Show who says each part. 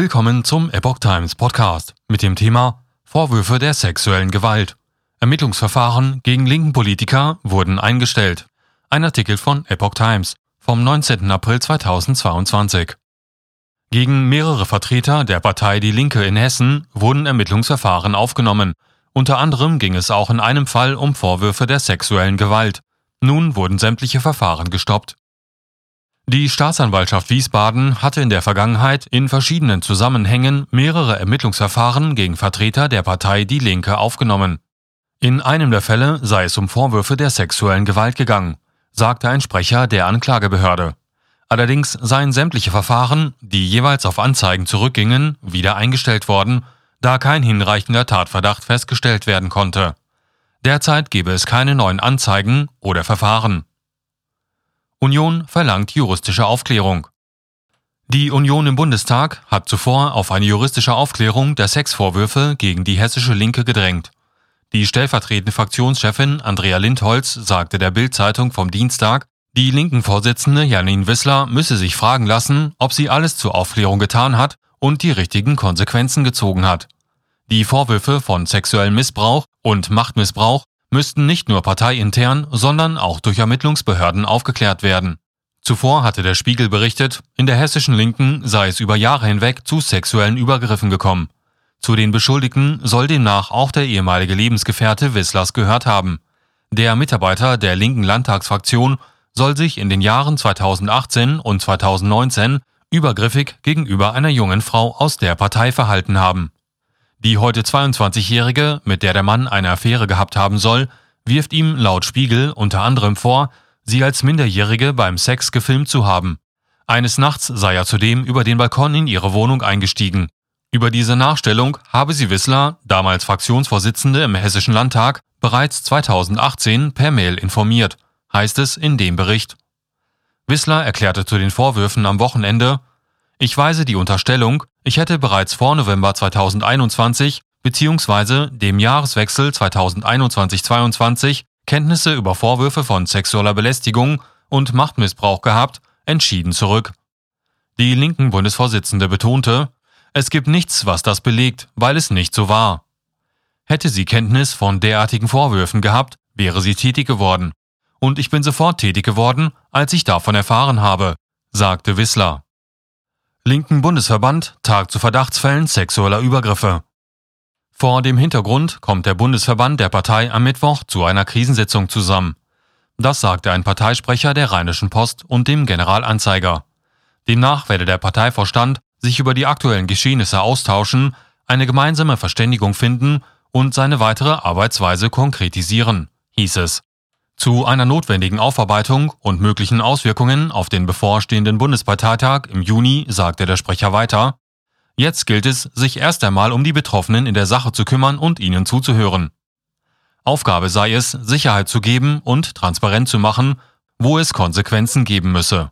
Speaker 1: Willkommen zum Epoch Times Podcast mit dem Thema Vorwürfe der sexuellen Gewalt. Ermittlungsverfahren gegen linken Politiker wurden eingestellt. Ein Artikel von Epoch Times vom 19. April 2022. Gegen mehrere Vertreter der Partei Die Linke in Hessen wurden Ermittlungsverfahren aufgenommen. Unter anderem ging es auch in einem Fall um Vorwürfe der sexuellen Gewalt. Nun wurden sämtliche Verfahren gestoppt. Die Staatsanwaltschaft Wiesbaden hatte in der Vergangenheit in verschiedenen Zusammenhängen mehrere Ermittlungsverfahren gegen Vertreter der Partei Die Linke aufgenommen. In einem der Fälle sei es um Vorwürfe der sexuellen Gewalt gegangen, sagte ein Sprecher der Anklagebehörde. Allerdings seien sämtliche Verfahren, die jeweils auf Anzeigen zurückgingen, wieder eingestellt worden, da kein hinreichender Tatverdacht festgestellt werden konnte. Derzeit gebe es keine neuen Anzeigen oder Verfahren. Union verlangt juristische Aufklärung. Die Union im Bundestag hat zuvor auf eine juristische Aufklärung der Sexvorwürfe gegen die hessische Linke gedrängt. Die stellvertretende Fraktionschefin Andrea Lindholz sagte der Bild-Zeitung vom Dienstag, die linken Vorsitzende Janine Wissler müsse sich fragen lassen, ob sie alles zur Aufklärung getan hat und die richtigen Konsequenzen gezogen hat. Die Vorwürfe von sexuellem Missbrauch und Machtmissbrauch müssten nicht nur parteiintern, sondern auch durch Ermittlungsbehörden aufgeklärt werden. Zuvor hatte der Spiegel berichtet, in der hessischen Linken sei es über Jahre hinweg zu sexuellen Übergriffen gekommen. Zu den Beschuldigten soll demnach auch der ehemalige Lebensgefährte Wisslers gehört haben. Der Mitarbeiter der linken Landtagsfraktion soll sich in den Jahren 2018 und 2019 übergriffig gegenüber einer jungen Frau aus der Partei verhalten haben. Die heute 22-Jährige, mit der der Mann eine Affäre gehabt haben soll, wirft ihm laut Spiegel unter anderem vor, sie als Minderjährige beim Sex gefilmt zu haben. Eines Nachts sei er zudem über den Balkon in ihre Wohnung eingestiegen. Über diese Nachstellung habe sie Wissler, damals Fraktionsvorsitzende im Hessischen Landtag, bereits 2018 per Mail informiert, heißt es in dem Bericht. Wissler erklärte zu den Vorwürfen am Wochenende, ich weise die Unterstellung, ich hätte bereits vor November 2021 bzw. dem Jahreswechsel 2021-22 Kenntnisse über Vorwürfe von sexueller Belästigung und Machtmissbrauch gehabt, entschieden zurück. Die linken Bundesvorsitzende betonte, es gibt nichts, was das belegt, weil es nicht so war. Hätte sie Kenntnis von derartigen Vorwürfen gehabt, wäre sie tätig geworden. Und ich bin sofort tätig geworden, als ich davon erfahren habe, sagte Wissler linken Bundesverband tagt zu Verdachtsfällen sexueller Übergriffe. Vor dem Hintergrund kommt der Bundesverband der Partei am Mittwoch zu einer Krisensitzung zusammen. Das sagte ein Parteisprecher der Rheinischen Post und dem Generalanzeiger. Demnach werde der Parteivorstand sich über die aktuellen Geschehnisse austauschen, eine gemeinsame Verständigung finden und seine weitere Arbeitsweise konkretisieren, hieß es. Zu einer notwendigen Aufarbeitung und möglichen Auswirkungen auf den bevorstehenden Bundesparteitag im Juni sagte der Sprecher weiter, Jetzt gilt es, sich erst einmal um die Betroffenen in der Sache zu kümmern und ihnen zuzuhören. Aufgabe sei es, Sicherheit zu geben und transparent zu machen, wo es Konsequenzen geben müsse.